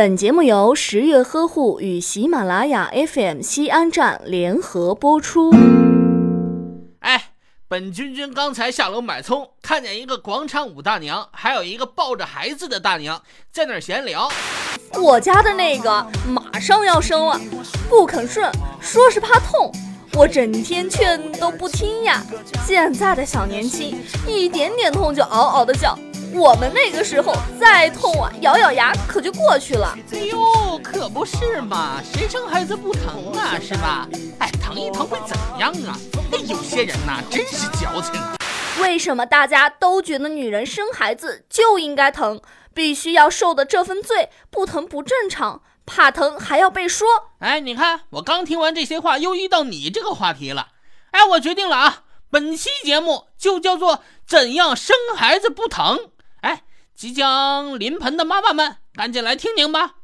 本节目由十月呵护与喜马拉雅 FM 西安站联合播出。哎，本君君刚才下楼买葱，看见一个广场舞大娘，还有一个抱着孩子的大娘在那儿闲聊。我家的那个马上要生了，不肯顺，说是怕痛，我整天劝都不听呀。现在的小年轻，一点点痛就嗷嗷的叫。我们那个时候再痛啊，咬咬牙可就过去了。哎呦，可不是嘛，谁生孩子不疼啊，是吧？哎，疼一疼会怎样啊？哎，有些人呐，真是矫情。为什么大家都觉得女人生孩子就应该疼，必须要受的这份罪？不疼不正常，怕疼还要被说。哎，你看，我刚听完这些话，又遇到你这个话题了。哎，我决定了啊，本期节目就叫做怎样生孩子不疼。哎即将临盆的妈妈们，赶紧来听听吧。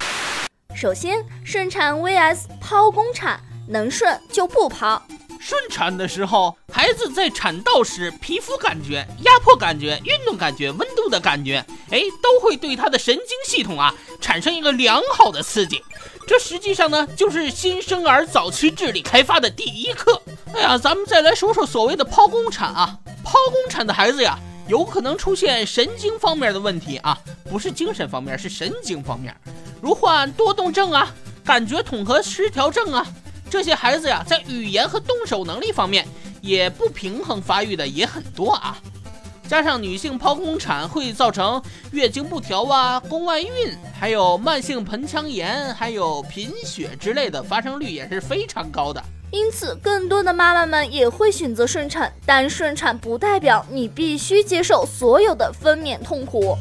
首先，顺产 vs 剖宫产，能顺就不剖。顺产的时候，孩子在产道时，皮肤感觉、压迫感觉、运动感觉、温度的感觉，哎，都会对他的神经系统啊产生一个良好的刺激。这实际上呢，就是新生儿早期智力开发的第一课。哎呀，咱们再来说说所谓的剖宫产啊，剖宫产的孩子呀。有可能出现神经方面的问题啊，不是精神方面，是神经方面，如患多动症啊、感觉统合失调症啊，这些孩子呀，在语言和动手能力方面也不平衡发育的也很多啊。加上女性剖宫产会造成月经不调啊、宫外孕，还有慢性盆腔炎，还有贫血之类的发生率也是非常高的。因此，更多的妈妈们也会选择顺产，但顺产不代表你必须接受所有的分娩痛苦。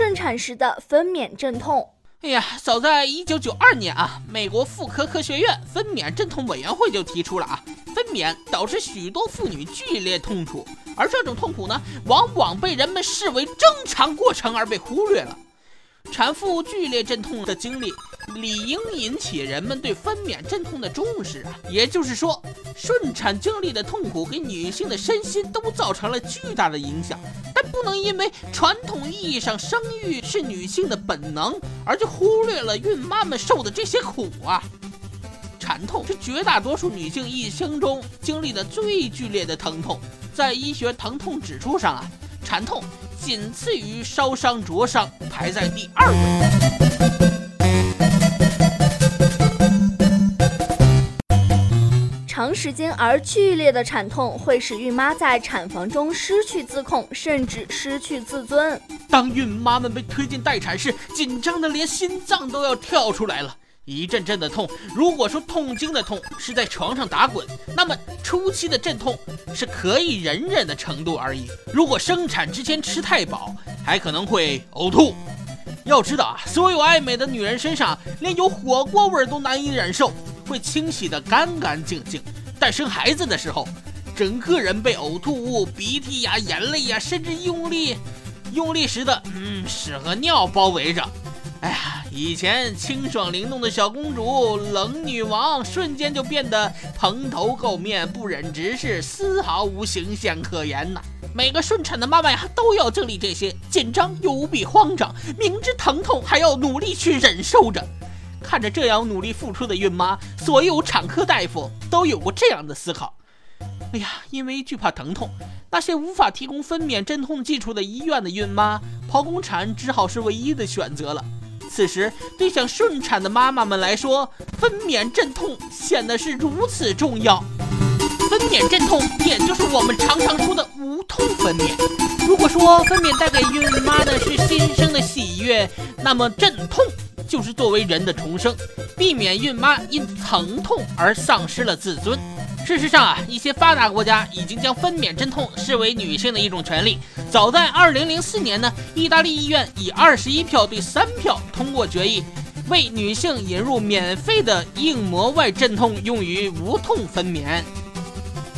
顺产时的分娩阵痛。哎呀，早在一九九二年啊，美国妇科科学院分娩阵痛委员会就提出了啊，分娩导致许多妇女剧烈痛楚，而这种痛苦呢，往往被人们视为正常过程而被忽略了。产妇剧烈阵痛的经历，理应引起人们对分娩阵痛的重视啊。也就是说，顺产经历的痛苦给女性的身心都造成了巨大的影响，但不能因为传统意义上生育是女性的本能，而就忽略了孕妈们受的这些苦啊。产痛是绝大多数女性一生中经历的最剧烈的疼痛，在医学疼痛指数上啊，产痛。仅次于烧伤、灼伤，排在第二位。长时间而剧烈的产痛会使孕妈在产房中失去自控，甚至失去自尊。当孕妈们被推进待产室，紧张的连心脏都要跳出来了。一阵阵的痛，如果说痛经的痛是在床上打滚，那么初期的阵痛是可以忍忍的程度而已。如果生产之前吃太饱，还可能会呕吐。要知道啊，所有爱美的女人身上，连有火锅味都难以忍受，会清洗的干干净净。但生孩子的时候，整个人被呕吐物、鼻涕呀、眼泪呀，甚至用力用力时的嗯屎和尿包围着。哎呀，以前清爽灵动的小公主、冷女王，瞬间就变得蓬头垢面、不忍直视，丝毫无形象可言呐！每个顺产的妈妈呀，都要经历这些，紧张又无比慌张，明知疼痛还要努力去忍受着。看着这样努力付出的孕妈，所有产科大夫都有过这样的思考：哎呀，因为惧怕疼痛，那些无法提供分娩镇痛技术的医院的孕妈，剖宫产只好是唯一的选择了。此时，对想顺产的妈妈们来说，分娩阵痛显得是如此重要。分娩阵痛，也就是我们常常说的无痛分娩。如果说分娩带给孕妈的是新生的喜悦，那么阵痛就是作为人的重生，避免孕妈因疼痛而丧失了自尊。事实上啊，一些发达国家已经将分娩阵痛视为女性的一种权利。早在2004年呢，意大利医院以21票对3票通过决议，为女性引入免费的硬膜外镇痛用于无痛分娩。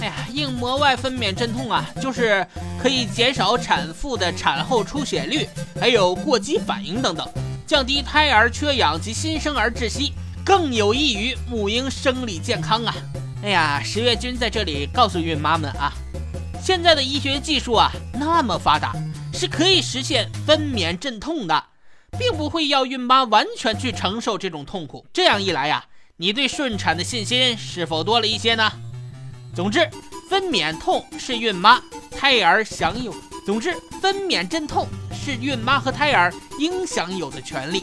哎呀，硬膜外分娩镇痛啊，就是可以减少产妇的产后出血率，还有过激反应等等，降低胎儿缺氧及新生儿窒息，更有益于母婴生理健康啊。哎呀，十月君在这里告诉孕妈们啊，现在的医学技术啊那么发达，是可以实现分娩镇痛的，并不会要孕妈完全去承受这种痛苦。这样一来呀，你对顺产的信心是否多了一些呢？总之，分娩痛是孕妈、胎儿享有。总之，分娩镇痛是孕妈和胎儿应享有的权利。